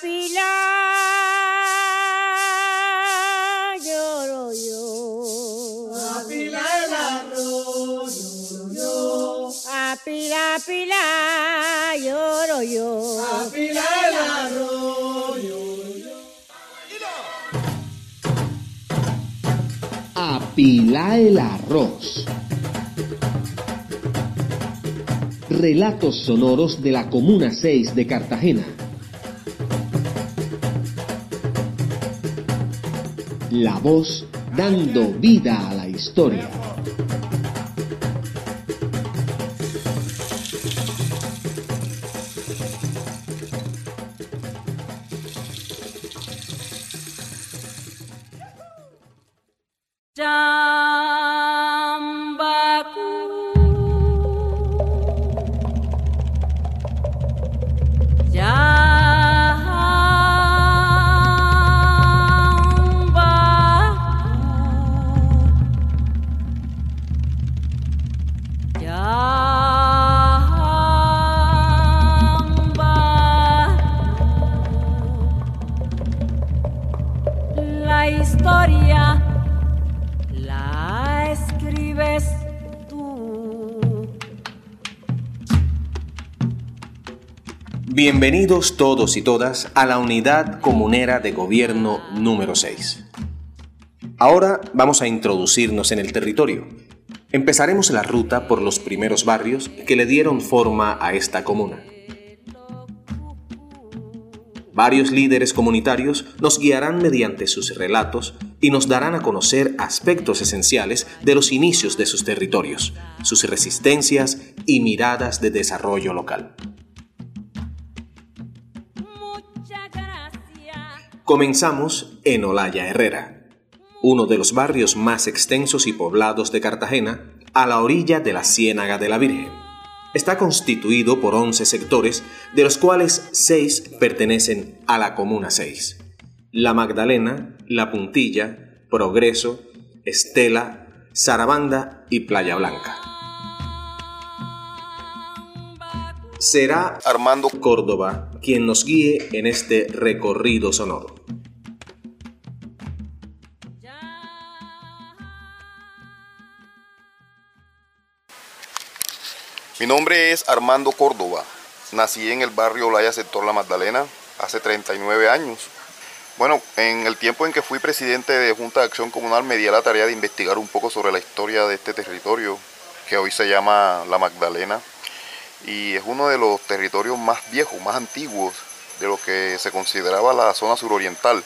pila, lloro yo. A pila el arroz, lloro yo. A pila, pila, lloro yo. A pila el arroz, lloro yo. Apila el arroz. Relatos sonoros de la Comuna 6 de Cartagena. La voz dando vida a la historia. Historia la escribes tú. Bienvenidos todos y todas a la unidad comunera de gobierno número 6. Ahora vamos a introducirnos en el territorio. Empezaremos la ruta por los primeros barrios que le dieron forma a esta comuna. Varios líderes comunitarios nos guiarán mediante sus relatos y nos darán a conocer aspectos esenciales de los inicios de sus territorios, sus resistencias y miradas de desarrollo local. Comenzamos en Olaya Herrera, uno de los barrios más extensos y poblados de Cartagena, a la orilla de la Ciénaga de la Virgen. Está constituido por 11 sectores, de los cuales 6 pertenecen a la Comuna 6. La Magdalena, La Puntilla, Progreso, Estela, Sarabanda y Playa Blanca. Será Armando Córdoba quien nos guíe en este recorrido sonoro. Mi nombre es Armando Córdoba. Nací en el barrio Olaya, sector La Magdalena, hace 39 años. Bueno, en el tiempo en que fui presidente de Junta de Acción Comunal me di a la tarea de investigar un poco sobre la historia de este territorio, que hoy se llama La Magdalena, y es uno de los territorios más viejos, más antiguos de lo que se consideraba la zona suroriental.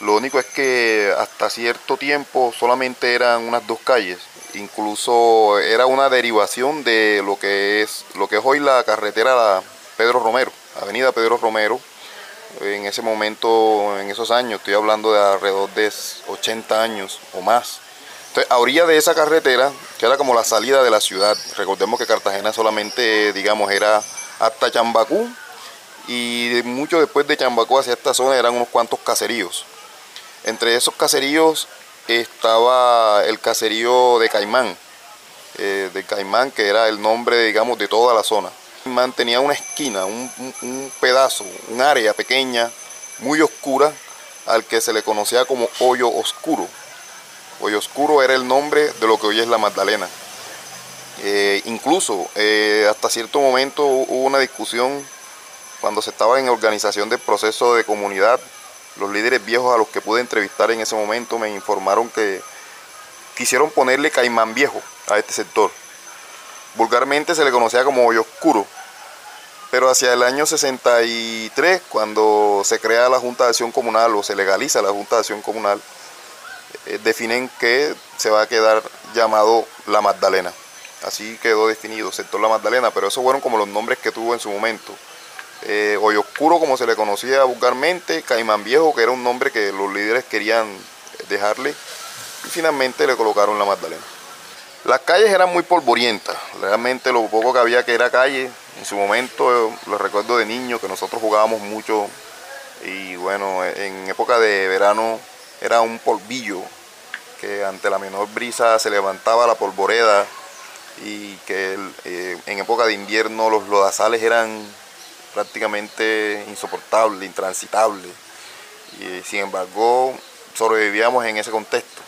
Lo único es que hasta cierto tiempo solamente eran unas dos calles. Incluso era una derivación de lo que es lo que es hoy la carretera Pedro Romero, Avenida Pedro Romero. En ese momento, en esos años, estoy hablando de alrededor de 80 años o más. A orilla de esa carretera, que era como la salida de la ciudad, recordemos que Cartagena solamente, digamos, era hasta Chambacú y mucho después de Chambacú hacia esta zona eran unos cuantos caseríos. Entre esos caseríos estaba el caserío de Caimán, eh, de Caimán, que era el nombre, digamos, de toda la zona. Caimán tenía una esquina, un, un- pedazo, un área pequeña, muy oscura, al que se le conocía como Hoyo Oscuro. Hoyo Oscuro era el nombre de lo que hoy es la Magdalena. Eh, incluso eh, hasta cierto momento hubo una discusión cuando se estaba en organización del proceso de comunidad. Los líderes viejos a los que pude entrevistar en ese momento me informaron que quisieron ponerle Caimán Viejo a este sector. Vulgarmente se le conocía como Hoyo Oscuro. Pero hacia el año 63, cuando se crea la Junta de Acción Comunal o se legaliza la Junta de Acción Comunal, eh, definen que se va a quedar llamado La Magdalena. Así quedó definido, sector La Magdalena, pero esos fueron como los nombres que tuvo en su momento. Eh, Hoyo Oscuro, como se le conocía vulgarmente, Caimán Viejo, que era un nombre que los líderes querían dejarle, y finalmente le colocaron La Magdalena. Las calles eran muy polvorientas, realmente lo poco que había que era calle. En su momento, eh, lo recuerdo de niño, que nosotros jugábamos mucho y bueno, en época de verano era un polvillo que ante la menor brisa se levantaba la polvoreda y que eh, en época de invierno los lodazales eran prácticamente insoportable, intransitable. Y sin embargo, sobrevivíamos en ese contexto.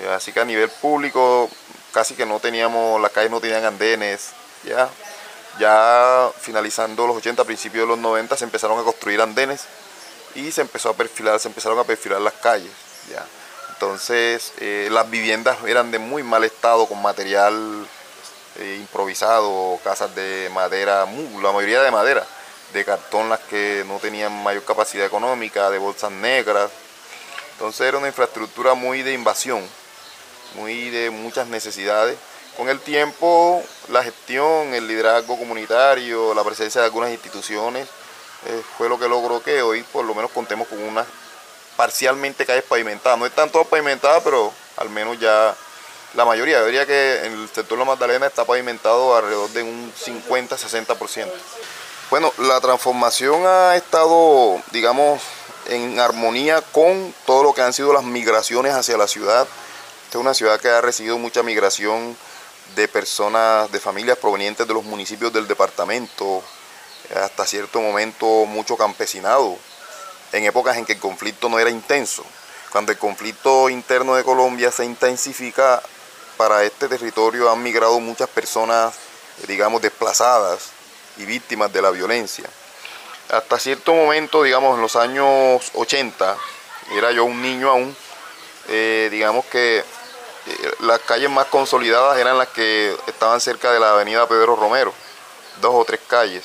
Eh, así que a nivel público casi que no teníamos, las calles no tenían andenes, ya. Ya finalizando los 80, principios de los 90 se empezaron a construir andenes y se empezó a perfilar, se empezaron a perfilar las calles, ya. Entonces eh, las viviendas eran de muy mal estado, con material eh, improvisado, casas de madera, la mayoría de madera, de cartón las que no tenían mayor capacidad económica, de bolsas negras. Entonces era una infraestructura muy de invasión muy de muchas necesidades. Con el tiempo, la gestión, el liderazgo comunitario, la presencia de algunas instituciones, eh, fue lo que logró que hoy por lo menos contemos con unas parcialmente calles pavimentadas. No están todas pavimentadas, pero al menos ya la mayoría. Yo diría que el sector la Magdalena está pavimentado alrededor de un 50-60%. Bueno, la transformación ha estado, digamos, en armonía con todo lo que han sido las migraciones hacia la ciudad es una ciudad que ha recibido mucha migración de personas, de familias provenientes de los municipios del departamento, hasta cierto momento mucho campesinado, en épocas en que el conflicto no era intenso. Cuando el conflicto interno de Colombia se intensifica, para este territorio han migrado muchas personas, digamos, desplazadas y víctimas de la violencia. Hasta cierto momento, digamos, en los años 80, era yo un niño aún, eh, digamos que eh, las calles más consolidadas eran las que estaban cerca de la avenida Pedro Romero, dos o tres calles.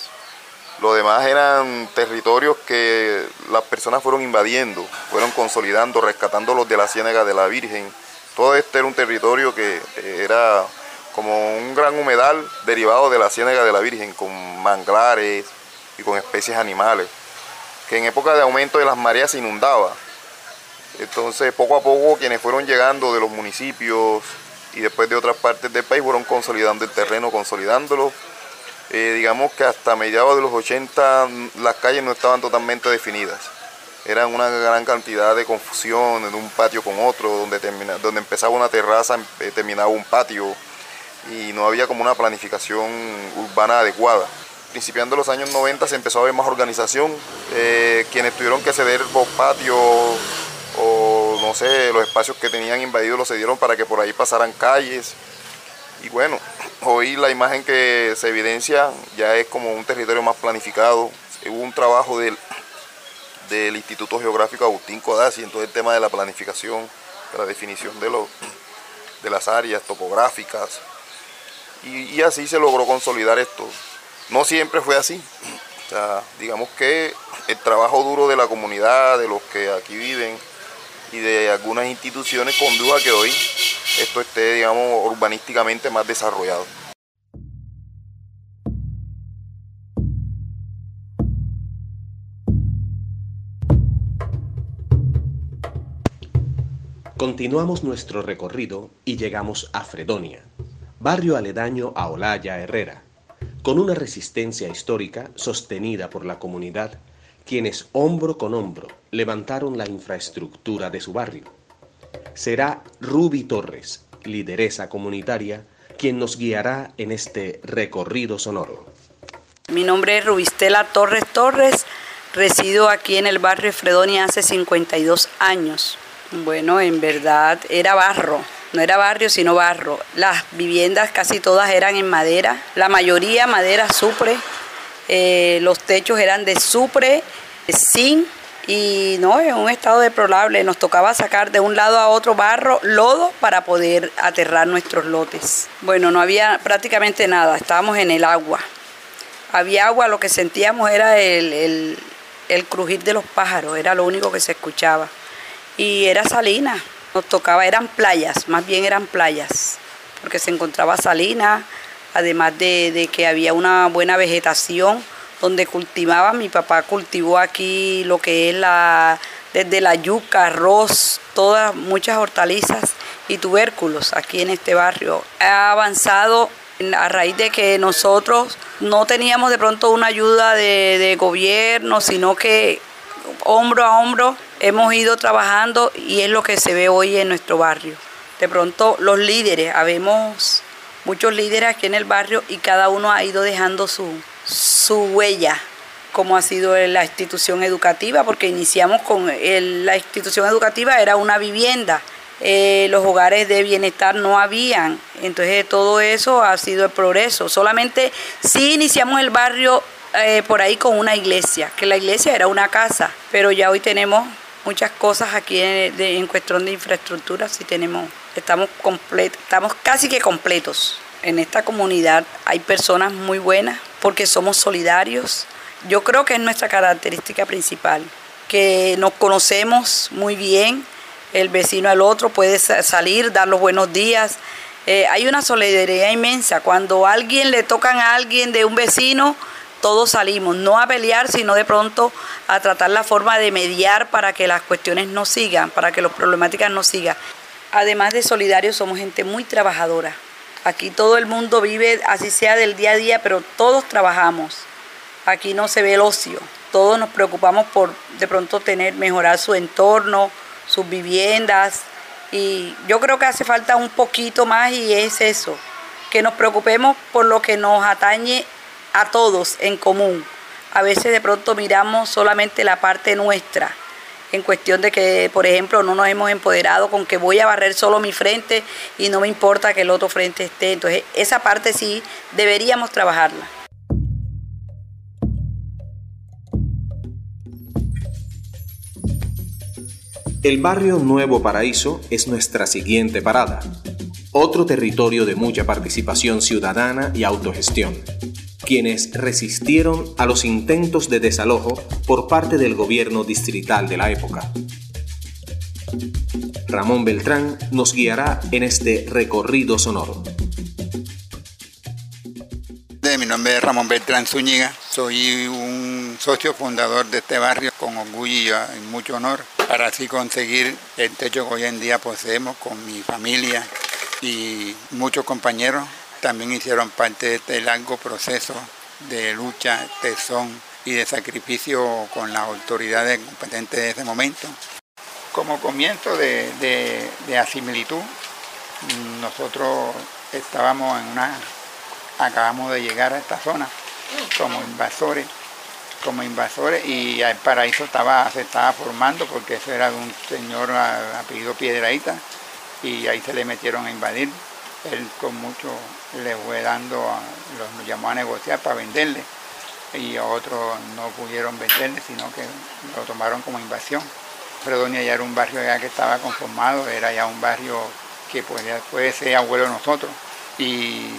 Lo demás eran territorios que las personas fueron invadiendo, fueron consolidando, rescatando los de la Ciénaga de la Virgen. Todo este era un territorio que eh, era como un gran humedal derivado de la Ciénaga de la Virgen, con manglares y con especies animales, que en época de aumento de las mareas se inundaba. Entonces, poco a poco, quienes fueron llegando de los municipios y después de otras partes del país fueron consolidando el terreno, consolidándolo. Eh, digamos que hasta mediados de los 80 las calles no estaban totalmente definidas. Eran una gran cantidad de confusión en un patio con otro, donde, donde empezaba una terraza, eh, terminaba un patio y no había como una planificación urbana adecuada. Principiando los años 90 se empezó a ver más organización, eh, quienes tuvieron que ceder los patios o no sé, los espacios que tenían invadidos los cedieron para que por ahí pasaran calles. Y bueno, hoy la imagen que se evidencia ya es como un territorio más planificado. Hubo un trabajo del, del Instituto Geográfico Agustín Codazzi en todo el tema de la planificación, de la definición de, de las áreas topográficas. Y, y así se logró consolidar esto. No siempre fue así. O sea, digamos que el trabajo duro de la comunidad, de los que aquí viven, y de algunas instituciones condujo a que hoy esto esté, digamos, urbanísticamente más desarrollado. Continuamos nuestro recorrido y llegamos a Fredonia, barrio aledaño a Olaya Herrera, con una resistencia histórica sostenida por la comunidad quienes hombro con hombro levantaron la infraestructura de su barrio. Será Ruby Torres, lideresa comunitaria, quien nos guiará en este recorrido sonoro. Mi nombre es Rubistela Torres Torres, resido aquí en el barrio Fredonia hace 52 años. Bueno, en verdad era barro, no era barrio sino barro. Las viviendas casi todas eran en madera, la mayoría madera supre, eh, los techos eran de supre, zinc y no, en un estado deplorable. Nos tocaba sacar de un lado a otro barro, lodo para poder aterrar nuestros lotes. Bueno, no había prácticamente nada, estábamos en el agua. Había agua, lo que sentíamos era el, el crujir de los pájaros, era lo único que se escuchaba. Y era salina, nos tocaba, eran playas, más bien eran playas, porque se encontraba salina, además de, que había una buena vegetación donde cultivaba, mi papá cultivó aquí lo que es la, desde la yuca, arroz, todas, muchas hortalizas y tubérculos aquí en este barrio. Ha avanzado a raíz de que nosotros no teníamos de pronto una ayuda de, de gobierno, sino que hombro a hombro hemos ido trabajando y es lo que se ve hoy en nuestro barrio. De pronto los líderes, habemos muchos líderes aquí en el barrio y cada uno ha ido dejando su, su huella cómo ha sido la institución educativa, porque iniciamos con la institución educativa, era una vivienda, eh, los hogares de bienestar no habían, entonces todo eso ha sido el progreso. Solamente sí iniciamos el barrio eh, por ahí con una iglesia, que la iglesia era una casa, pero ya hoy tenemos muchas cosas aquí en, cuestión de infraestructura, sí tenemos, estamos completos, estamos casi que completos. En esta comunidad hay personas muy buenas porque somos solidarios. Yo creo que es nuestra característica principal, que nos conocemos muy bien, el vecino al otro puede salir, dar los buenos días. Eh, hay una solidaridad inmensa. Cuando alguien le tocan a alguien de un vecino, todos salimos, no a pelear, sino de pronto a tratar la forma de mediar para que las cuestiones no sigan, para que las problemáticas no sigan. Además de solidarios, somos gente muy trabajadora. Aquí todo el mundo vive, así sea del día a día, pero todos trabajamos. Aquí no se ve el ocio. Todos nos preocupamos por de pronto tener, mejorar su entorno, sus viviendas. Y yo creo que hace falta un poquito más y es eso, que nos preocupemos por lo que nos atañe a todos en común. A veces de pronto miramos solamente la parte nuestra, en cuestión de que, por ejemplo, no nos hemos empoderado con que voy a barrer solo mi frente y no me importa que el otro frente esté. Entonces, esa parte sí deberíamos trabajarla. El barrio Nuevo Paraíso es nuestra siguiente parada, otro territorio de mucha participación ciudadana y autogestión quienes resistieron a los intentos de desalojo por parte del gobierno distrital de la época. Ramón Beltrán nos guiará en este recorrido sonoro. Mi nombre es Ramón Beltrán Zúñiga, soy un socio fundador de este barrio con orgullo y mucho honor para así conseguir el techo que hoy en día poseemos con mi familia y muchos compañeros también hicieron parte de este largo proceso de lucha, tesón y de sacrificio con las autoridades competentes de ese momento. Como comienzo de, asimilitud, nosotros estábamos en una, acabamos de llegar a esta zona como invasores, como invasores y el paraíso estaba, se estaba formando porque eso era de un señor apellido Piedraíta y ahí se le metieron a invadir él con mucho le fue dando, los llamó a negociar para venderle y a otros no pudieron venderle, sino que lo tomaron como invasión. Fredonia ya era un barrio ya que estaba conformado, era ya un barrio que podía, puede ser abuelo de nosotros. Y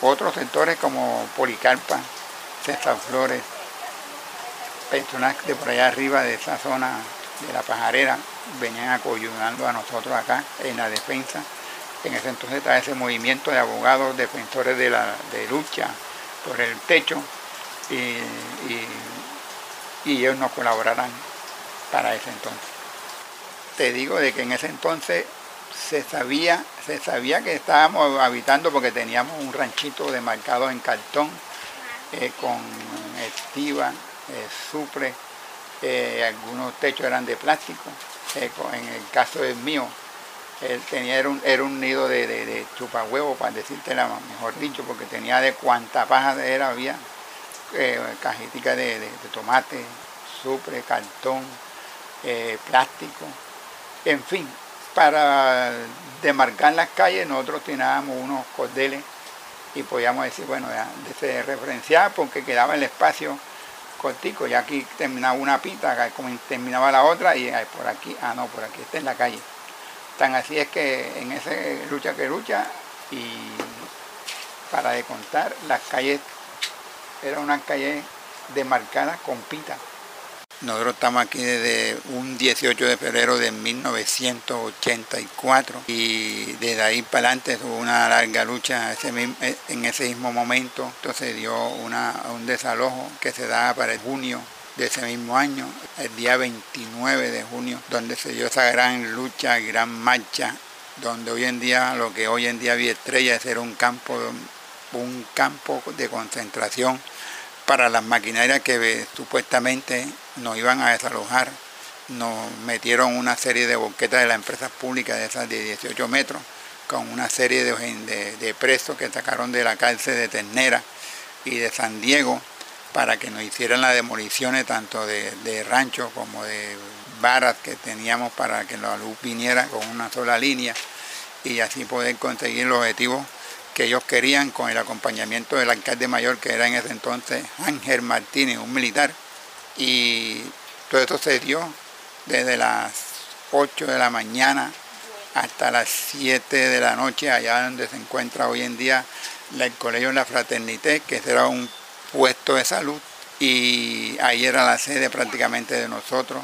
otros sectores como Policarpa, César Flores, personas de por allá arriba de esa zona de la pajarera venían acoyunando a nosotros acá en la defensa en ese entonces estaba ese movimiento de abogados defensores de la de lucha por el techo y, ellos nos colaborarán para ese entonces. Te digo de que en ese entonces se sabía, se sabía que estábamos habitando porque teníamos un ranchito demarcado en cartón eh, con estiva, eh, supre, eh, algunos techos eran de plástico. en el caso del mío, él tenía, era un, nido de, de, chupahuevo, para decirte la mejor dicho, porque tenía de cuánta paja era, había eh, cajetica de, tomate, supre, cartón, eh, plástico, en fin, para demarcar las calles nosotros teníamos unos cordeles y podíamos decir, bueno, ya, se referenciaba porque quedaba el espacio cortico, ya aquí terminaba una pita, acá terminaba la otra y por aquí, ah no, por aquí está en la calle. Tan así es que en ese lucha que lucha y para de contar, las calles eran una calle demarcada con pita. Nosotros estamos aquí desde un 18 de febrero de 1984 y desde ahí para adelante hubo una larga lucha en ese mismo momento. Entonces dio un desalojo que se da para el junio de ese mismo año, el día 29 de junio, donde se dio esa gran lucha, gran marcha, donde hoy en día, lo que hoy en día vi estrella es era un campo, un campo de concentración para las maquinarias que supuestamente nos iban a desalojar. Nos metieron una serie de boquetas de las empresas públicas de esas de 18 metros, con una serie de, de presos que sacaron de la cárcel de Ternera y de San Diego para que nos hicieran las demoliciones tanto de, de ranchos como de varas que teníamos para que la luz viniera con una sola línea y así poder conseguir los objetivos que ellos querían con el acompañamiento del alcalde mayor que era en ese entonces Ángel Martínez, un militar. Y todo esto se dio desde las 8 de la mañana hasta las 7 de la noche, allá donde se encuentra hoy en día el Colegio La Fraternité, que será un puesto de salud. Y ahí era la sede prácticamente de nosotros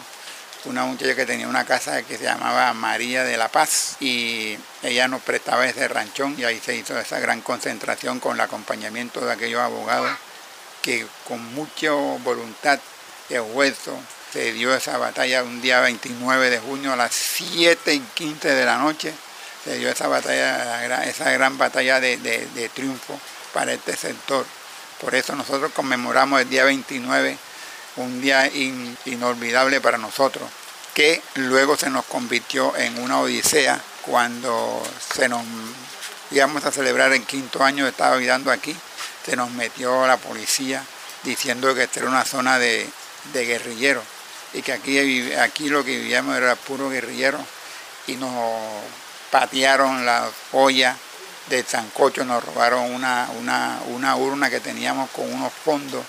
una muchacha que tenía una casa que se llamaba María de la Paz y ella nos prestaba ese ranchón y ahí se hizo esa gran concentración con el acompañamiento de aquellos abogados que con mucha voluntad y esfuerzo se dio esa batalla un día 29 de junio a las 7 y 15 de la noche, se dio esa batalla, esa gran batalla de, de triunfo para este sector. Por eso nosotros conmemoramos el día 29 un día inolvidable para nosotros, que luego se nos convirtió en una odisea cuando se nos íbamos a celebrar el quinto año de estar viviendo aquí, se nos metió la policía diciendo que esta era una zona de, guerrilleros y que aquí, aquí lo que vivíamos era puro guerrillero y nos patearon la olla de Sancocho, nos robaron una, una, una urna que teníamos con unos fondos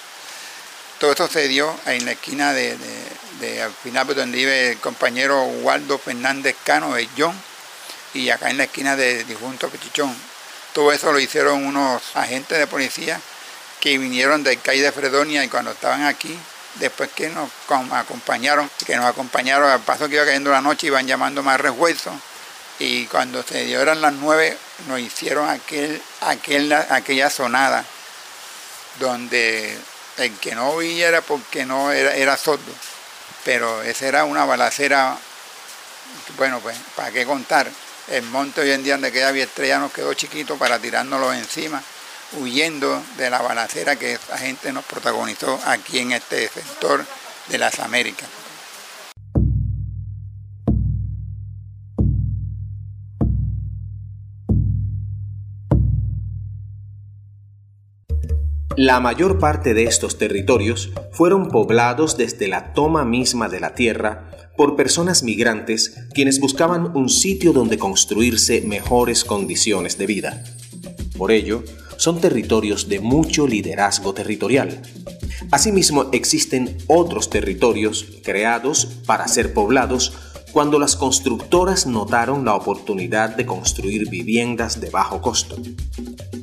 todo esto se dio en la esquina de, al final donde vive el compañero Waldo Fernández Cano de John y acá en la esquina de difunto Pechichón. Todo eso lo hicieron unos agentes de policía que vinieron del calle de Fredonia y cuando estaban aquí, después que nos acompañaron, que nos acompañaron al paso que iba cayendo la noche, iban llamando más refuerzos y cuando se dio eran las nueve, nos hicieron aquel, aquel, aquella sonada donde el que no oía era porque no era, sordo, pero esa era una balacera, bueno, pues, ¿para qué contar? El monte hoy en día donde queda Estrella nos quedó chiquito para tirárnoslo encima, huyendo de la balacera que esa gente nos protagonizó aquí en este sector de las Américas. La mayor parte de estos territorios fueron poblados desde la toma misma de la tierra por personas migrantes quienes buscaban un sitio donde construirse mejores condiciones de vida. Por ello, son territorios de mucho liderazgo territorial. Asimismo, existen otros territorios creados para ser poblados cuando las constructoras notaron la oportunidad de construir viviendas de bajo costo.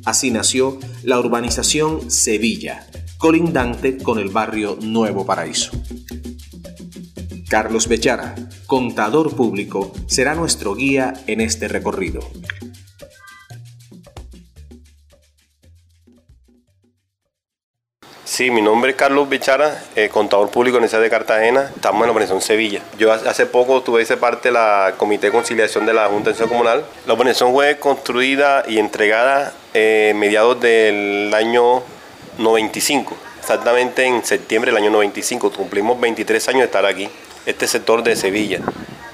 Así nació la urbanización Sevilla, colindante con el barrio Nuevo Paraíso. Carlos Bechara, contador público, será nuestro guía en este recorrido. Sí, mi nombre es Carlos Bichara, eh, contador público en esa de Cartagena. Estamos en la organización Sevilla. Yo hace poco tuve ese parte la Comité de Conciliación de la Junta de Acción Comunal. La organización fue construida y entregada eh, mediados del año 95, exactamente en septiembre del año 95. Cumplimos 23 años de estar aquí, este sector de Sevilla.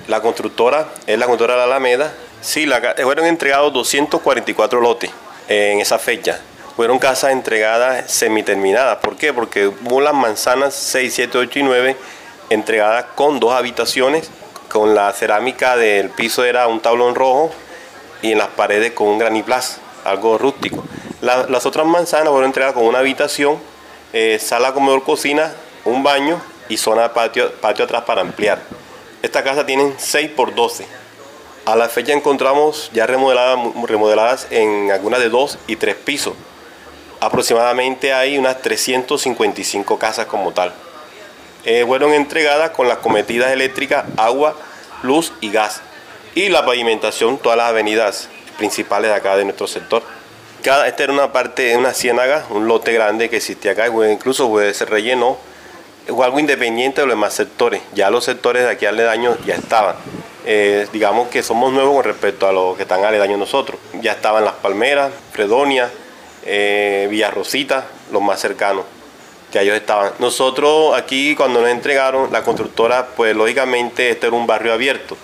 La constructora es la constructora de la Alameda. Sí, la, fueron entregados 244 lotes en esa fecha fueron casas entregadas semiterminadas. ¿Por qué? Porque hubo las manzanas 6, 7, 8 y 9 entregadas con dos habitaciones, con la cerámica del piso era un tablón rojo y en las paredes con un graniplas, algo rústico. las otras manzanas fueron entregadas con una habitación, eh, sala, comedor, cocina, un baño y zona de patio, patio atrás para ampliar. Esta casa tiene 6 por 12. A la fecha encontramos ya remodeladas, remodeladas en algunas de 2 y 3 pisos aproximadamente hay unas 355 casas como tal. Eh, fueron entregadas con las cometidas eléctricas, agua, luz y gas. Y la pavimentación, todas las avenidas principales de acá de nuestro sector. Cada, esta era una parte, una ciénaga, un lote grande que existía acá, incluso puede ser relleno, o algo independiente de los demás sectores. Ya los sectores de aquí aledaños ya estaban. Eh, digamos que somos nuevos con respecto a los que están aledaños nosotros. Ya estaban las palmeras, Fredonia, eh, Villarrosita, los más cercanos, que ellos estaban. Nosotros aquí cuando nos entregaron la constructora, pues lógicamente este era un barrio abierto.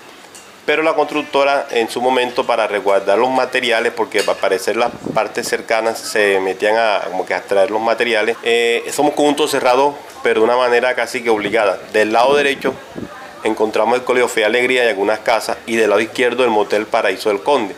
pero la constructora en su momento para resguardar los materiales, porque al parecer las partes cercanas se metían a como que a extraer los materiales, eh, somos conjuntos cerrados, pero de una manera casi que obligada. Del lado derecho encontramos el Colegio Fe Alegría y algunas casas, y del lado izquierdo el Motel Paraíso del Conde.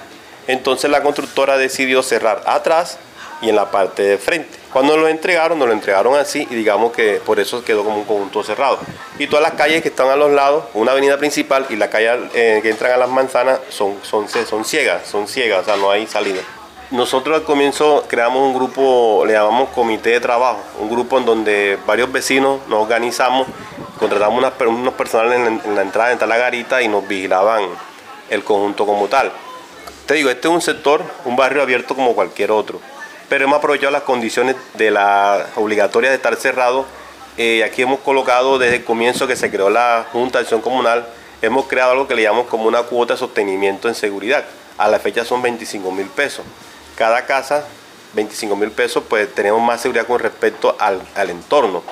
Entonces la constructora decidió cerrar atrás y en la parte de frente. Cuando lo entregaron, nos lo entregaron así y digamos que por eso quedó como un conjunto cerrado. Y todas las calles que están a los lados, una avenida principal y la calle eh, que entran a las manzanas son, son, son ciegas, son ciegas, o sea, no hay salida. Nosotros al comienzo creamos un grupo, le llamamos comité de trabajo, un grupo en donde varios vecinos nos organizamos, contratamos unos personales en, en la entrada, en la garita y nos vigilaban el conjunto como tal. Te digo, este es un sector, un barrio abierto como cualquier otro pero hemos aprovechado las condiciones de la obligatoria de estar cerrado. Eh, aquí hemos colocado desde el comienzo que se creó la Junta de Acción Comunal, hemos creado algo que le llamamos como una cuota de sostenimiento en seguridad. A la fecha son 25 mil pesos. Cada casa, 25 mil pesos, pues tenemos más seguridad con respecto al, al entorno.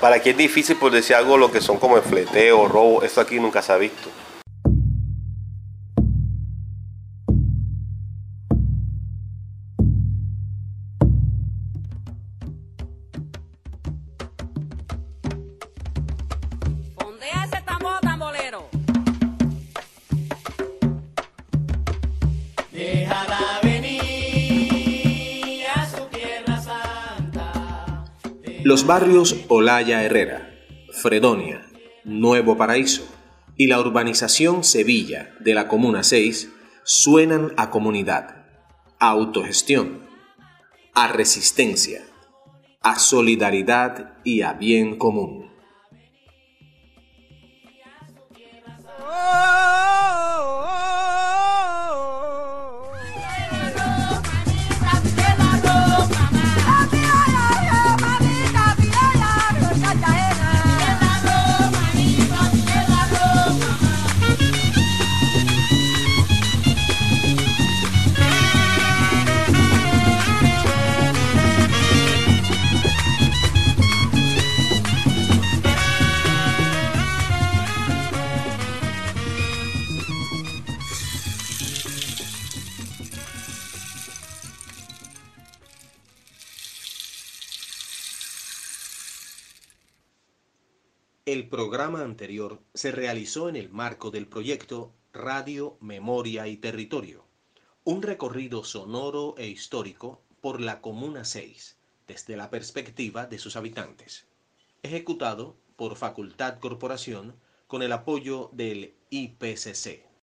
Para aquí es difícil, por decir algo, lo que son como el fleteo, robo, esto aquí nunca se ha visto. Los barrios Olaya Herrera, Fredonia, Nuevo Paraíso y la urbanización Sevilla de la Comuna 6 suenan a comunidad, a autogestión, a resistencia, a solidaridad y a bien común. Programa anterior se realizó en el marco del proyecto Radio, Memoria y Territorio, un recorrido sonoro e histórico por la Comuna 6 desde la perspectiva de sus habitantes, ejecutado por Facultad Corporación con el apoyo del IPCC.